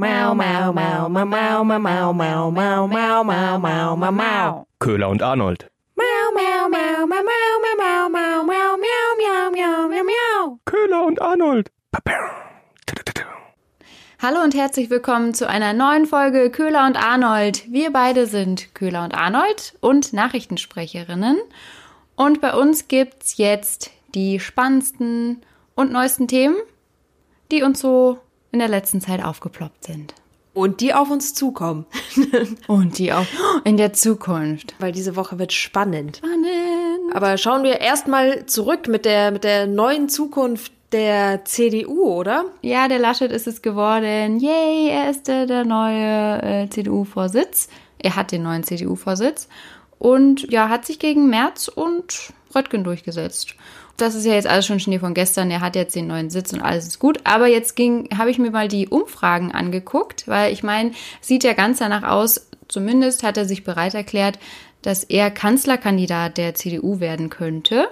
Mau, mau, mau, mau, mau, mau, mau, mau, mau, mau, mau, mau, mau, mau. Köhler und Arnold. Mau, mau, mau, mau, mau, mau, mau, mau, mau, miau, miau, miau, miau, miau. Köhler und Arnold. Hallo und herzlich willkommen zu einer neuen Folge Köhler und Arnold. Wir beide sind Köhler und Arnold und Nachrichtensprecherinnen. Und bei uns gibt's jetzt die spannendsten und neuesten Themen, die uns so in der letzten Zeit aufgeploppt sind. Und die auf uns zukommen. Und die auch in der Zukunft. Weil diese Woche wird spannend. Spannend. Aber schauen wir erstmal zurück mit der, mit der neuen Zukunft der CDU, oder? Ja, der Laschet ist es geworden. Yay, er ist der, der neue äh, CDU-Vorsitz. Er hat den neuen CDU-Vorsitz. Und ja, hat sich gegen Merz und Röttgen durchgesetzt. Das ist ja jetzt alles schon Schnee von gestern. Er hat jetzt den neuen Sitz und alles ist gut. Aber jetzt ging, habe ich mir mal die Umfragen angeguckt, weil ich meine, sieht ja ganz danach aus, zumindest hat er sich bereit erklärt, dass er Kanzlerkandidat der CDU werden könnte.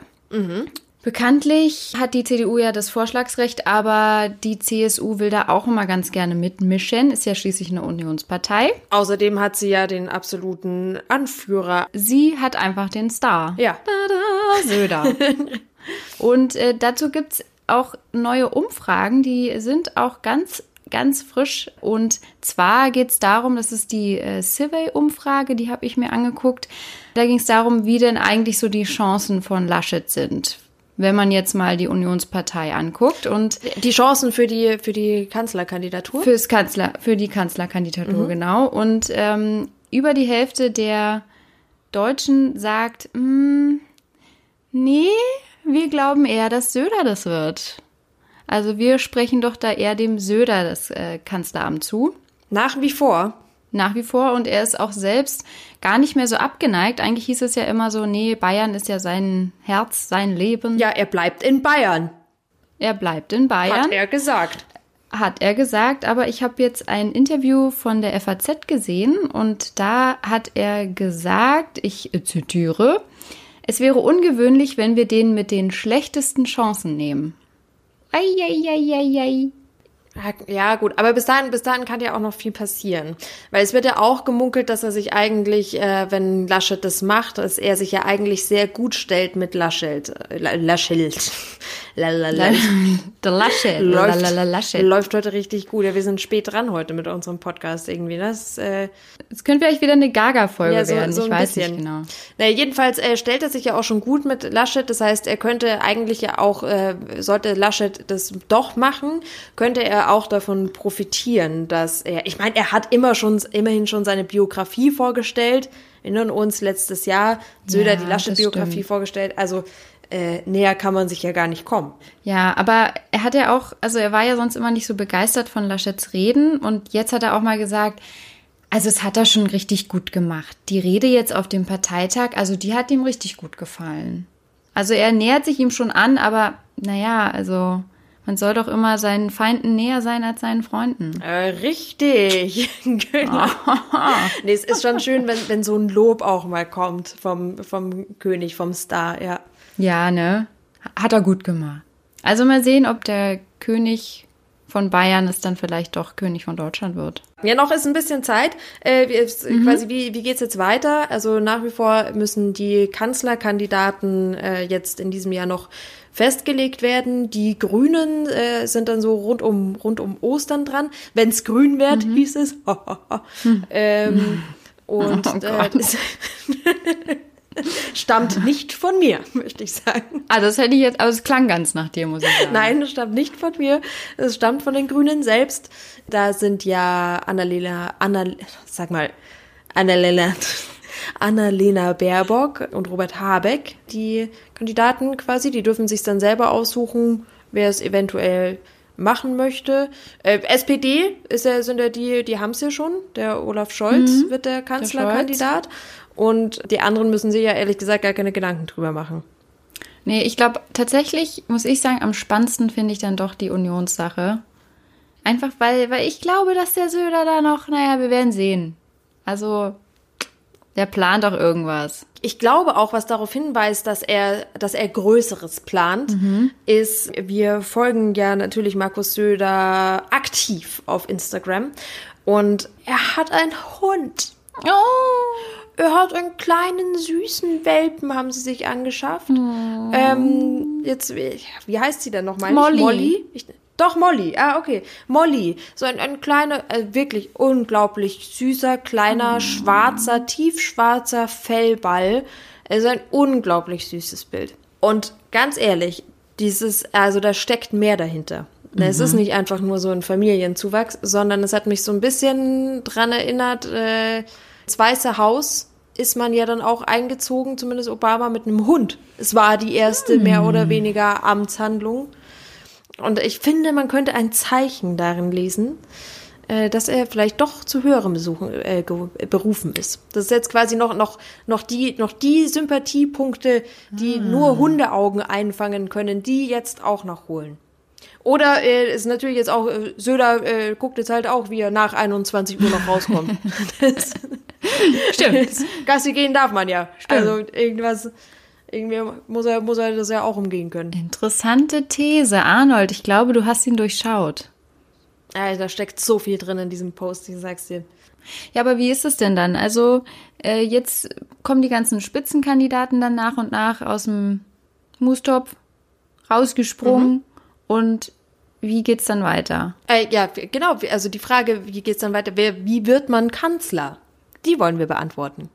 Bekanntlich hat die CDU ja das Vorschlagsrecht, aber die CSU will da auch immer ganz gerne mitmischen. Ist ja schließlich eine Unionspartei. Außerdem hat sie ja den absoluten Anführer. Sie hat einfach den Star. Ja. Tada, Söder. Und äh, dazu gibt's auch neue Umfragen, die sind auch ganz, ganz frisch. Und zwar geht's darum, das ist die äh, Survey-Umfrage, die habe ich mir angeguckt. Da ging's darum, wie denn eigentlich so die Chancen von Laschet sind. Wenn man jetzt mal die Unionspartei anguckt und Die Chancen für die, für die Kanzlerkandidatur? Fürs Kanzler, für die Kanzlerkandidatur, genau. Und ähm, über die Hälfte der Deutschen sagt, "Mm, nee, wir glauben eher, dass Söder das wird. Also wir sprechen doch da eher dem Söder das äh, Kanzleramt zu. Nach wie vor. Nach wie vor. Und er ist auch selbst gar nicht mehr so abgeneigt. Eigentlich hieß es ja immer so, nee, Bayern ist ja sein Herz, sein Leben. Ja, er bleibt in Bayern, Er bleibt in Bayern. hat er gesagt. hat er gesagt, aber ich habe jetzt ein Interview von der FAZ gesehen und da hat er gesagt, ich zitiere, es wäre ungewöhnlich, wenn wir den mit den schlechtesten Chancen nehmen. Eieieiei. Ja, gut, aber bis dahin, bis dahin kann ja auch noch viel passieren. Weil es wird ja auch gemunkelt, dass er sich eigentlich, äh, wenn Laschet das macht, dass er sich ja eigentlich sehr gut stellt mit Laschet. La- Laschet. Der Laschet. Läuft, Lalala Laschet. läuft heute richtig gut. Ja, wir sind spät dran heute mit unserem Podcast irgendwie. Das, äh, Es könnte vielleicht wieder eine Gaga-Folge Ja, so- werden. so ich weiß bisschen. nicht genau. Naja, jedenfalls äh, stellt er sich ja auch schon gut mit Laschet. Das heißt, er könnte eigentlich ja auch, äh, sollte Laschet das doch machen, könnte er auch davon profitieren, dass er, ich meine, er hat immer schon, immerhin schon seine Biografie vorgestellt. Wir erinnern uns letztes Jahr, Söder Ja, die Laschet-Biografie stimmt. vorgestellt. Also äh, näher kann man sich ja gar nicht kommen. Ja, aber er hat ja auch, also er war ja sonst immer nicht so begeistert von Laschets Reden und jetzt hat er auch mal gesagt, also es hat er schon richtig gut gemacht. Die Rede jetzt auf dem Parteitag, also die hat ihm richtig gut gefallen. Also er nähert sich ihm schon an, aber naja, also man soll doch immer seinen Feinden näher sein als seinen Freunden. Äh, richtig. genau. nee, es ist schon schön, wenn, wenn so ein Lob auch mal kommt vom, vom König, vom Star, ja. Ja, ne? Hat er gut gemacht. Also mal sehen, ob der König von Bayern es dann vielleicht doch König von Deutschland wird. Ja, noch ist ein bisschen Zeit. Äh, wie, es- quasi, wie, wie geht's jetzt weiter? Also nach wie vor müssen die Kanzlerkandidaten äh, jetzt in diesem Jahr noch festgelegt werden. Die Grünen äh, sind dann so rund um, rund um Ostern dran. Wenn's grün wird, hieß es. ähm, und Oh äh, stammt nicht von mir, möchte ich sagen. Ah, das hätte ich jetzt, aber es klang ganz nach dir, muss ich sagen. Nein, das stammt nicht von mir. Es stammt von den Grünen selbst. Da sind ja Annalena, Anna, sag mal, Annalena, Annalena Baerbock und Robert Habeck, die Kandidaten quasi. Die dürfen sich dann selber aussuchen, wer es eventuell machen möchte. Äh, SPD ist ja, sind ja die, die haben es ja schon. Der Olaf Scholz wird der Kanzlerkandidat. Und die anderen müssen sich ja ehrlich gesagt gar keine Gedanken drüber machen. Nee, ich glaube tatsächlich, muss ich sagen, am spannendsten finde ich dann doch die Unionssache. Einfach weil, weil ich glaube, dass der Söder da noch, naja, wir werden sehen. Also, der plant doch irgendwas. ich glaube auch, was darauf hinweist, dass er, dass er Größeres plant, ist, wir folgen ja natürlich Markus Söder aktiv auf Instagram und er hat einen Hund. Oh. Er hat einen kleinen süßen Welpen, haben sie sich angeschafft. Ähm, jetzt, wie heißt sie denn nochmal? Molly. Molly? Ich, doch, Molly. Ah, okay. Molly. So ein, ein kleiner, äh, wirklich unglaublich süßer, kleiner, schwarzer, tiefschwarzer Fellball. Also ein unglaublich süßes Bild. Und ganz ehrlich, dieses, also da steckt mehr dahinter. Es ist nicht einfach nur so ein Familienzuwachs, sondern es hat mich so ein bisschen dran erinnert, äh, das Weiße Haus ist man ja dann auch eingezogen, zumindest Obama, mit einem Hund. Es war die erste mehr oder weniger Amtshandlung. Und ich finde, man könnte ein Zeichen darin lesen, äh, dass er vielleicht doch zu höherem Besuchen, äh, berufen ist. Das ist jetzt quasi noch, noch, noch, die, noch die Sympathiepunkte, die nur Hundeaugen einfangen können, die jetzt auch noch holen. Oder äh, ist natürlich jetzt auch, äh, Söder äh, guckt jetzt halt auch, wie er nach 21 Uhr noch rauskommt. das, Stimmt. Gassi gehen darf man ja. Also irgendwas, irgendwie muss er, muss er das ja auch umgehen können. Interessante These. Arnold, ich glaube, du hast ihn durchschaut. Äh, da steckt so viel drin in diesem Post, ich sag's dir. Ja, aber wie ist es denn dann? Also, äh, jetzt kommen die ganzen Spitzenkandidaten dann nach und nach aus dem Moostopf rausgesprungen. Und wie geht's dann weiter? Äh, ja, genau. Also die Frage, wie geht's dann weiter? Wer, wie wird man Kanzler? Die wollen wir beantworten.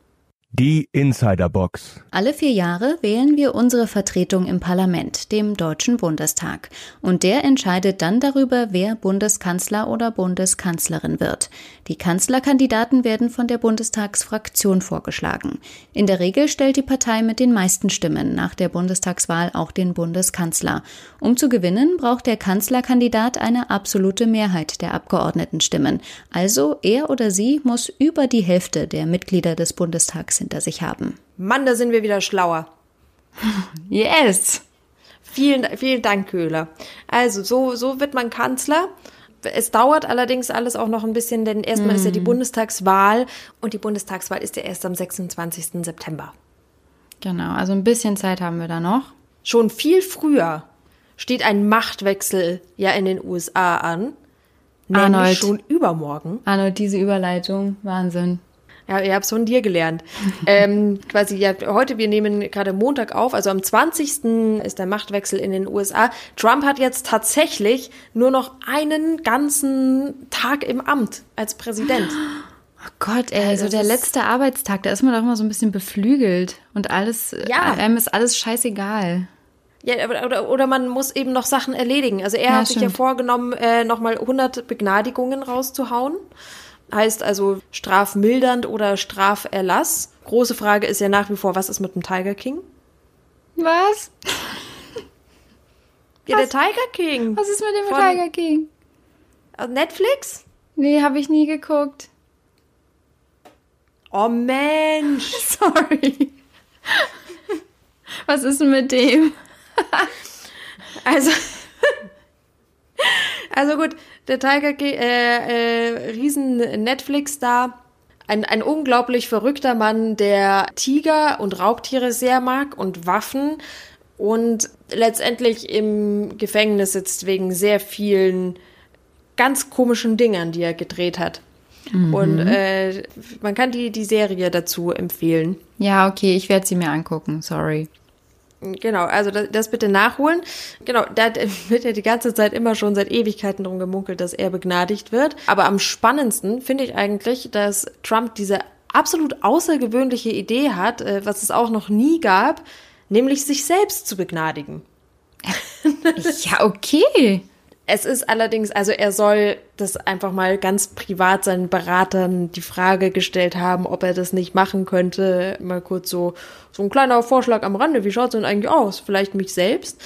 Die Insiderbox. Alle vier Jahre wählen wir unsere Vertretung im Parlament, dem Deutschen Bundestag. Und der entscheidet dann darüber, wer Bundeskanzler oder Bundeskanzlerin wird. Die Kanzlerkandidaten werden von der Bundestagsfraktion vorgeschlagen. In der Regel stellt die Partei mit den meisten Stimmen nach der Bundestagswahl auch den Bundeskanzler. Um zu gewinnen, braucht der Kanzlerkandidat eine absolute Mehrheit der Abgeordnetenstimmen. Also er oder sie muss über die Hälfte der Mitglieder des Bundestags hinter sich haben. Mann, da sind wir wieder schlauer. Yes! Vielen, vielen Dank, Köhler. Also, so, so wird man Kanzler. Es dauert allerdings alles auch noch ein bisschen, denn erstmal ist ja die Bundestagswahl und die Bundestagswahl ist ja erst am 26. September. Genau, also ein bisschen Zeit haben wir da noch. Schon viel früher steht ein Machtwechsel ja in den USA an. Arnold. schon übermorgen. Arnold, diese Überleitung, Wahnsinn. Ja, ihr habt von dir gelernt. ähm, quasi, ja, heute, wir nehmen gerade Montag auf, also am 20. ist der Machtwechsel in den USA. Trump hat jetzt tatsächlich nur noch einen ganzen Tag im Amt als Präsident. Oh Gott, ey, Also so der letzte Arbeitstag, da ist man doch immer so ein bisschen beflügelt und alles, Ja. einem ist alles scheißegal. Ja, oder, oder man muss eben noch Sachen erledigen. Also er Ja, hat sich ja stimmt. vorgenommen, äh, nochmal 100 Begnadigungen rauszuhauen. Heißt also strafmildernd oder Straferlass. Große Frage ist ja nach wie vor, was ist mit dem Tiger King? Was? Ja, der Tiger King. Was ist mit dem Von- Tiger King? Aus Netflix? Nee, habe ich nie geguckt. Oh Mensch. Sorry. Was ist denn mit dem? Also, also gut, der Tiger King, äh, äh, riesen Netflix-Star. Ein, ein unglaublich verrückter Mann, der Tiger und Raubtiere sehr mag und Waffen und letztendlich im Gefängnis sitzt wegen sehr vielen ganz komischen Dingern, die er gedreht hat. Und äh, man kann die, die Serie dazu empfehlen. Ja, okay, ich werde sie mir angucken, sorry. Genau, also das, das bitte nachholen. Genau, da wird ja die ganze Zeit immer schon seit Ewigkeiten drum gemunkelt, dass er begnadigt wird. Aber am spannendsten finde ich eigentlich, dass Trump diese absolut außergewöhnliche Idee hat, äh, was es auch noch nie gab, nämlich sich selbst zu begnadigen. Ja, okay. Es ist allerdings, also er soll das einfach mal ganz privat seinen Beratern die Frage gestellt haben, ob er das nicht machen könnte. Mal kurz so, so ein kleiner Vorschlag am Rande. Wie schaut's denn eigentlich aus? Vielleicht mich selbst?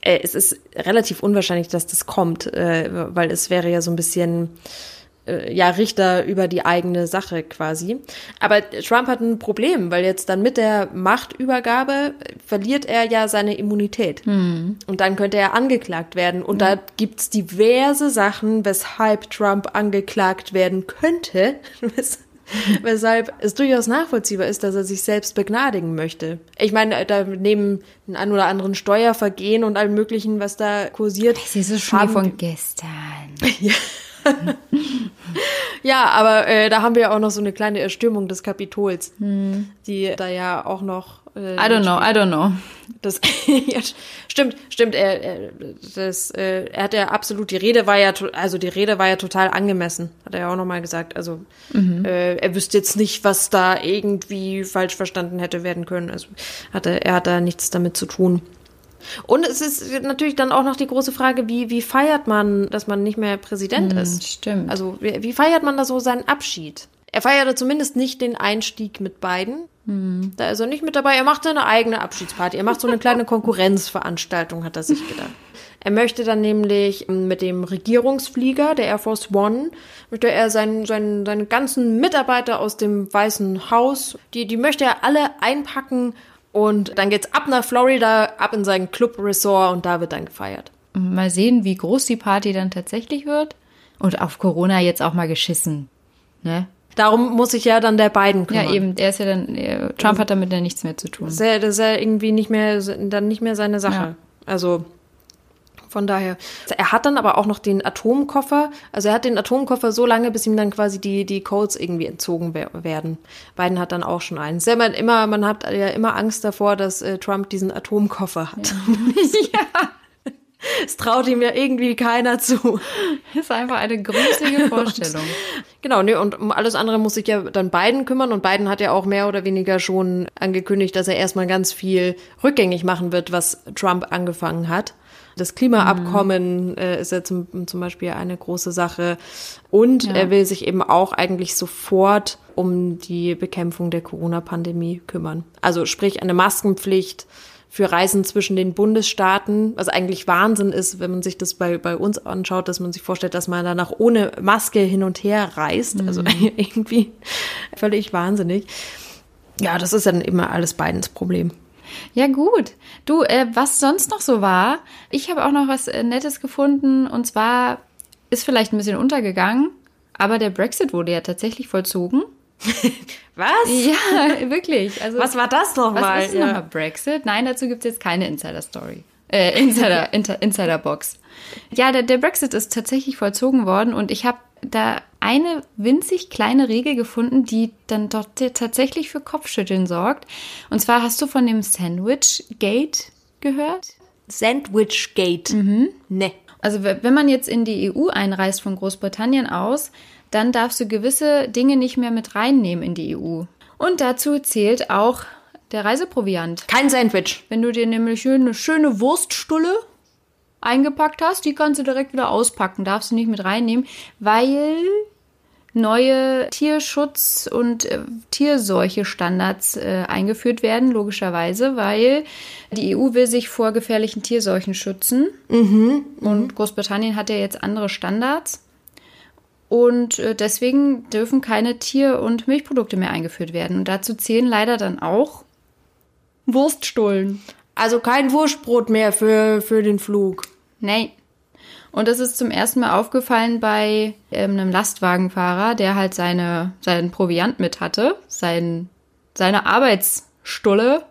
Äh, es ist relativ unwahrscheinlich, dass das kommt, äh, weil es wäre ja so ein bisschen, äh, ja, Richter über die eigene Sache quasi. Aber Trump hat ein Problem, weil jetzt dann mit der Machtübergabe verliert er ja seine Immunität. Und dann könnte er angeklagt werden. Und da gibt's diverse Sachen, weshalb Trump angeklagt werden könnte. Weshalb es durchaus nachvollziehbar ist, dass er sich selbst begnadigen möchte. Ich meine, da neben den ein oder anderen Steuervergehen und allem möglichen, was da kursiert. Das ist so schon haben- von gestern. Ja, aber äh, da haben wir ja auch noch so eine kleine Erstürmung des Kapitols, die da ja auch noch. Äh, I don't know, I don't know. Das, ja, stimmt, stimmt. Er, er, das, äh, er hat ja absolut die Rede war ja, also die Rede war ja total angemessen, hat er ja auch noch mal gesagt. Also äh, er wüsste jetzt nicht, was da irgendwie falsch verstanden hätte werden können. Also hat er, er hat da nichts damit zu tun. Und es ist natürlich dann auch noch die große Frage, wie, wie feiert man, dass man nicht mehr Präsident ist? stimmt. Also wie, wie feiert man da so seinen Abschied? Er feierte zumindest nicht den Einstieg mit beiden. Da ist er nicht mit dabei. Er macht seine eigene Abschiedsparty. Er macht so eine kleine Konkurrenzveranstaltung, hat er sich gedacht. Er möchte dann nämlich ähm, mit dem Regierungsflieger der Air Force One, möchte er seinen, seinen, seine ganzen Mitarbeiter aus dem Weißen Haus, die, die möchte er alle einpacken und dann geht's ab nach Florida, ab in sein Club Resort und da wird dann gefeiert. Mal sehen, wie groß die Party dann tatsächlich wird. Und auf Corona jetzt auch mal geschissen. Ne? Darum muss sich ja dann der beiden kümmern. Ja, eben, der ist ja dann, äh, Trump hat damit ja nichts mehr zu tun. Das ist ja, das ist ja irgendwie nicht mehr, dann nicht mehr seine Sache. Ja. Also von daher. Er hat dann aber auch noch den Atomkoffer. Also er hat den Atomkoffer so lange, bis ihm dann quasi die, die Codes irgendwie entzogen wer- werden. Biden hat dann auch schon einen. Ist ja immer, man hat ja immer Angst davor, dass äh, Trump diesen Atomkoffer hat. ja. Es traut ihm ja irgendwie keiner zu. Das ist einfach eine gruselige Vorstellung. Genau, nee, und um alles andere muss sich ja dann Biden kümmern und Biden hat ja auch mehr oder weniger schon angekündigt, dass er erstmal ganz viel rückgängig machen wird, was Trump angefangen hat. Das Klimaabkommen äh, ist ja zum, zum Beispiel eine große Sache. Und Ja. er will sich eben auch eigentlich sofort um die Bekämpfung der Corona-Pandemie kümmern. Also sprich eine Maskenpflicht für Reisen zwischen den Bundesstaaten, was eigentlich Wahnsinn ist, wenn man sich das bei, bei uns anschaut, dass man sich vorstellt, dass man danach ohne Maske hin und her reist. Also irgendwie völlig wahnsinnig. Ja, das ist dann immer alles Bidens Problem. Ja, gut. Du, äh, was sonst noch so war, ich habe auch noch was äh, Nettes gefunden und zwar ist vielleicht ein bisschen untergegangen, aber der Brexit wurde ja tatsächlich vollzogen. Was? Ja, wirklich. Also, Was war das nochmal? Was ist Ja. nochmal Brexit? Nein, dazu gibt es jetzt keine Insider-Story. Äh, Insider, Insider-Box. Ja, der, der Brexit ist tatsächlich vollzogen worden und ich habe da eine winzig kleine Regel gefunden, die dann dort tatsächlich für Kopfschütteln sorgt. Und zwar hast du von dem Sandwich Gate gehört? Sandwichgate. Ne. Also wenn man jetzt in die EU einreist von Großbritannien aus, dann darfst du gewisse Dinge nicht mehr mit reinnehmen in die EU. Und dazu zählt auch der Reiseproviant. Kein Sandwich. Wenn du dir nämlich eine schöne Wurststulle eingepackt hast, die kannst du direkt wieder auspacken, darfst du nicht mit reinnehmen, weil neue Tierschutz- und äh, Tierseuche-Standards äh, eingeführt werden, logischerweise, weil die EU will sich vor gefährlichen Tierseuchen schützen. Und Großbritannien hat ja jetzt andere Standards. Und äh, deswegen dürfen keine Tier- und Milchprodukte mehr eingeführt werden. Und dazu zählen leider dann auch Wurststullen. Also kein Wurstbrot mehr für, für den Flug. Nee. Und das ist zum ersten Mal aufgefallen bei ähm, einem Lastwagenfahrer, der halt seine, seinen Proviant mit hatte, sein, seine Arbeitsstulle.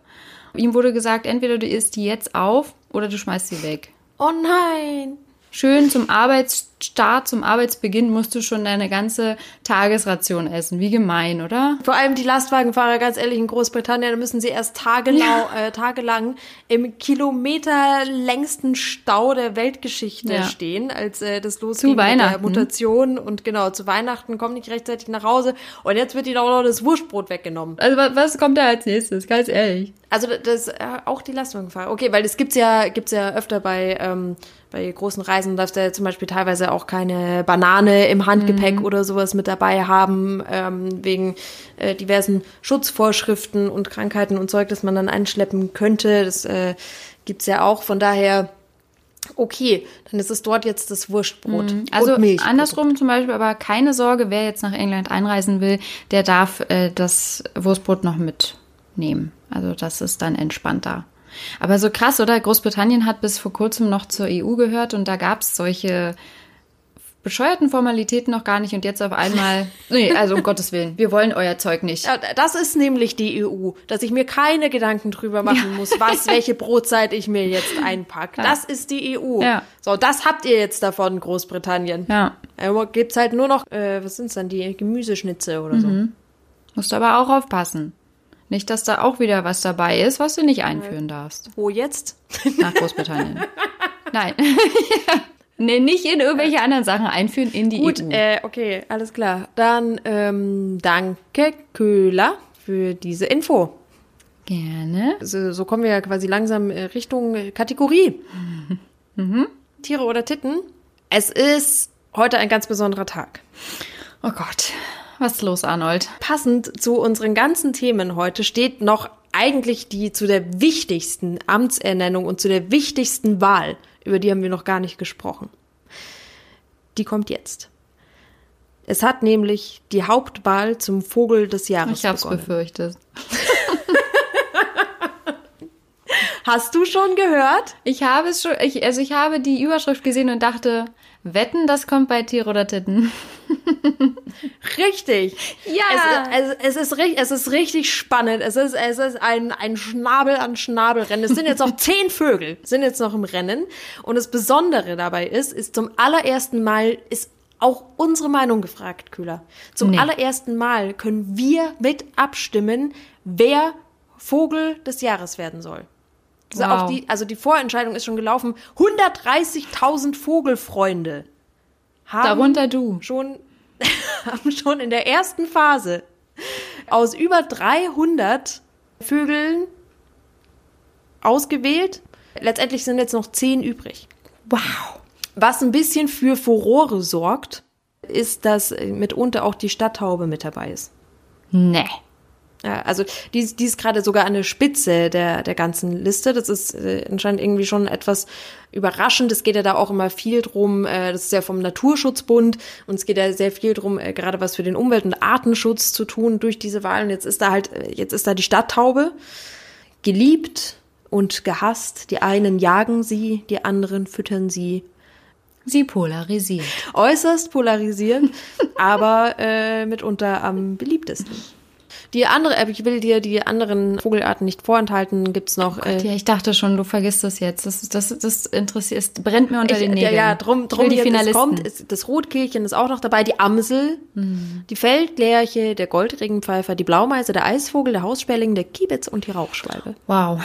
Ihm wurde gesagt, entweder du isst die jetzt auf oder du schmeißt sie weg. Oh nein. Schön zum Arbeitsstart, zum Arbeitsbeginn musst du schon deine ganze Tagesration essen. Wie gemein, oder? Vor allem die Lastwagenfahrer, ganz ehrlich, in Großbritannien, da müssen sie erst tagelau, äh, tagelang im kilometerlängsten Stau der Weltgeschichte Ja. stehen, als äh, das losging mit der Weihnachten. Mutation. Und genau, zu Weihnachten kommen nicht rechtzeitig nach Hause. Und jetzt wird ihnen auch noch das Wurstbrot weggenommen. Also wa- was kommt da als nächstes? Ganz ehrlich. Also das äh, auch die Lastwagenfahrer. Okay, weil das gibt's ja gibt's ja öfter bei ähm, bei großen Reisen darfst du ja zum Beispiel teilweise auch keine Banane im Handgepäck oder sowas mit dabei haben ähm, wegen äh, diversen Schutzvorschriften und Krankheiten und Zeug, das man dann einschleppen könnte. Das äh, gibt's ja auch. Von daher okay, dann ist es dort jetzt das Wurstbrot Also und Milch. andersrum zum Beispiel, aber keine Sorge, wer jetzt nach England einreisen will, der darf äh, das Wurstbrot noch mitnehmen. Also das ist dann entspannter. Aber so krass, oder? Großbritannien hat bis vor kurzem noch zur EU gehört und da gab es solche bescheuerten Formalitäten noch gar nicht und jetzt auf einmal. Nee, also um Gottes Willen, wir wollen euer Zeug nicht. Ja, Das ist nämlich die EU, dass ich mir keine Gedanken drüber machen muss, was, welche Brotzeit ich mir jetzt einpacke. Das ist die EU. Ja. So, das habt ihr jetzt davon, Großbritannien. Ja. Aber gibt's halt nur noch, äh, was sind's dann, die Gemüseschnitze oder Mhm. Musst du aber auch aufpassen. Nicht, dass da auch wieder was dabei ist, was du nicht einführen darfst. Wo jetzt? Nach Großbritannien. Nein. Nee, nicht in irgendwelche anderen Sachen einführen in die Gut, EU. äh, okay, alles klar. Dann ähm, danke, Köhler, für diese Info. Gerne. So, so kommen wir ja quasi langsam äh, Richtung äh, Kategorie. Tiere oder Titten. Es ist heute ein ganz besonderer Tag. Oh Gott. Was ist los, Arnold? Passend zu unseren ganzen Themen heute steht noch eigentlich die zu der wichtigsten Amtsernennung und zu der wichtigsten Wahl. Über die haben wir noch gar nicht gesprochen. Die kommt jetzt. Es hat nämlich die Hauptwahl zum Vogel des Jahres Ich hab's begonnen. befürchtet. Hast du schon gehört? Ich habe es schon, ich, also ich habe die Überschrift gesehen und dachte, wetten, das kommt bei Tiere oder Titten. Richtig. Ja. Es, es, es, ist, es ist richtig spannend. Es ist, es ist ein, ein Schnabel an Schnabelrennen. Es sind jetzt noch zehn Vögel, sind jetzt noch im Rennen. Und das Besondere dabei ist, ist zum allerersten Mal ist auch unsere Meinung gefragt, Kühler. Zum Nee. allerersten Mal können wir mit abstimmen, wer Vogel des Jahres werden soll. Also, Wow. auch die, also die Vorentscheidung ist schon gelaufen. 130.000 Vogelfreunde haben Darunter du. schon, haben schon in der ersten Phase aus über 300 Vögeln ausgewählt. Letztendlich sind jetzt noch 10 übrig. Wow. Was ein bisschen für Furore sorgt, ist, dass mitunter auch die Stadttaube mit dabei ist. Nee. Ja, also die, ist- die ist gerade sogar an der Spitze der, der ganzen Liste. Das ist äh, anscheinend irgendwie schon etwas überraschend. Es geht ja da auch immer viel drum, äh, das ist ja vom Naturschutzbund und es geht ja sehr viel drum, äh, gerade was für den Umwelt- und Artenschutz zu tun durch diese Wahl. Und jetzt ist da halt, äh, jetzt ist da die Stadttaube, geliebt und gehasst. Die einen jagen sie, die anderen füttern sie. Sie polarisiert. Äußerst polarisierend, aber äh, mitunter am beliebtesten. Die andere, äh, ich will dir die anderen Vogelarten nicht vorenthalten, gibt's noch. äh, Ja, ich dachte schon, du vergisst das jetzt. Das, das, das interessiert, es brennt mir unter ich, den ja, Nägeln. ja, drum, Ich drum will die Finalisten. kommt, ist, das Rotkehlchen ist auch noch dabei, die Amsel, Mhm. die Feldlerche, der Goldregenpfeifer, die Blaumeise, der Eisvogel, der Haussperling, der Kiebitz und die Rauchschwalbe. wow.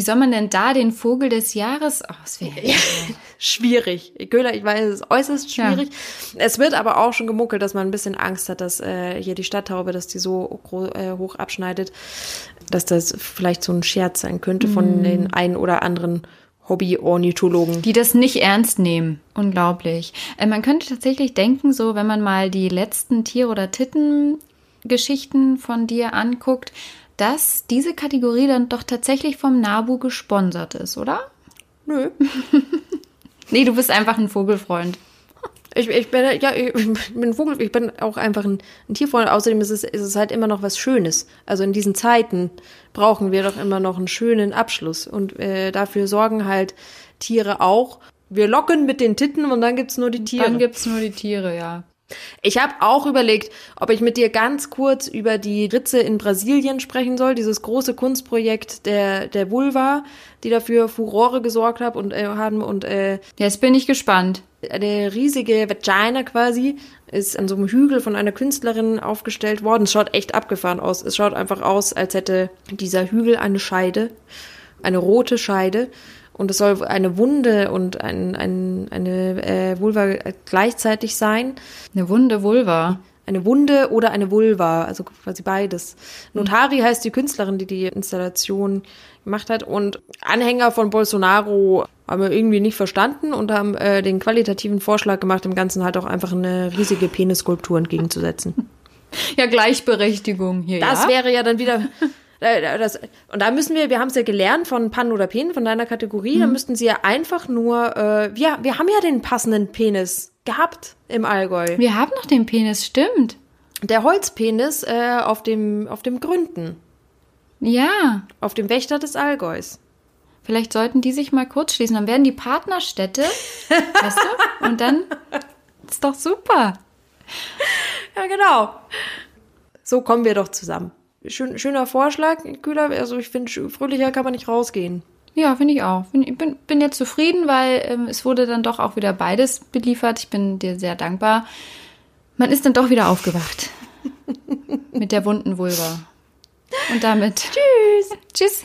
Wie soll man denn da den Vogel des Jahres auswählen? Schwierig. Köhler, ich weiß, es ist äußerst Ja. schwierig. Es wird aber auch schon gemunkelt, dass man ein bisschen Angst hat, dass äh, hier die Stadttaube, dass die so äh, hoch abschneidet, dass das vielleicht so ein Scherz sein könnte Mhm. von den ein oder anderen Hobby-Ornithologen. die das nicht ernst nehmen. Unglaublich. Äh, man könnte tatsächlich denken, so wenn man mal die letzten Tier- oder Titten-Geschichten von dir anguckt, dass diese Kategorie dann doch tatsächlich vom NABU gesponsert ist, oder? Nö. Nee, du bist einfach ein Vogelfreund. Ich, ich bin ja, ich bin ein Vogel, ich bin auch einfach ein, ein Tierfreund. Außerdem ist es, ist es halt immer noch was Schönes. Also in diesen Zeiten brauchen wir doch immer noch einen schönen Abschluss. Und äh, dafür sorgen halt Tiere auch. Wir locken mit den Titten und dann gibt's nur die Tiere. Dann gibt's nur die Tiere, ja. Ich habe auch überlegt, ob ich mit dir ganz kurz über die Ritze in Brasilien sprechen soll, dieses große Kunstprojekt der der Vulva, die dafür Furore gesorgt hat und äh, haben und äh, Jetzt bin ich gespannt. eine riesige Vagina quasi ist an so einem Hügel von einer Künstlerin aufgestellt worden. Es schaut echt abgefahren aus. Es schaut einfach aus, als hätte dieser Hügel eine Scheide, eine rote Scheide. Und es soll eine Wunde und ein, ein, eine äh, Vulva gleichzeitig sein. Eine wunde Vulva. Eine Wunde oder eine Vulva, also quasi beides. Notari heißt die Künstlerin, die die Installation gemacht hat. Und Anhänger von Bolsonaro haben wir irgendwie nicht verstanden und haben äh, den qualitativen Vorschlag gemacht, dem Ganzen halt auch einfach eine riesige Penisskulptur entgegenzusetzen. Ja, Gleichberechtigung hier, Das ja? wäre ja dann wieder. Äh, Das, und da müssen wir, wir haben es ja gelernt von Pan oder Pen, von deiner Kategorie, da müssten sie ja einfach nur, äh, wir, wir haben ja den passenden Penis gehabt im Allgäu. Wir haben noch den Penis, stimmt. Der Holzpenis äh, auf dem auf dem Gründen, Ja. auf dem Wächter des Allgäus. Vielleicht sollten die sich mal kurz schließen. Dann werden die Partnerstädte, weißt du? Und dann Ist doch super. Ja, genau. So kommen wir doch zusammen. Schön, schöner Vorschlag, Kühler. Also ich finde, fröhlicher kann man nicht rausgehen. Ja, finde ich auch. Ich bin, bin jetzt zufrieden, weil ähm, es wurde dann doch auch wieder beides beliefert. Ich bin dir sehr dankbar. Man ist dann doch wieder aufgewacht. Mit der wunden Vulva. Und damit. Tschüss. Tschüss.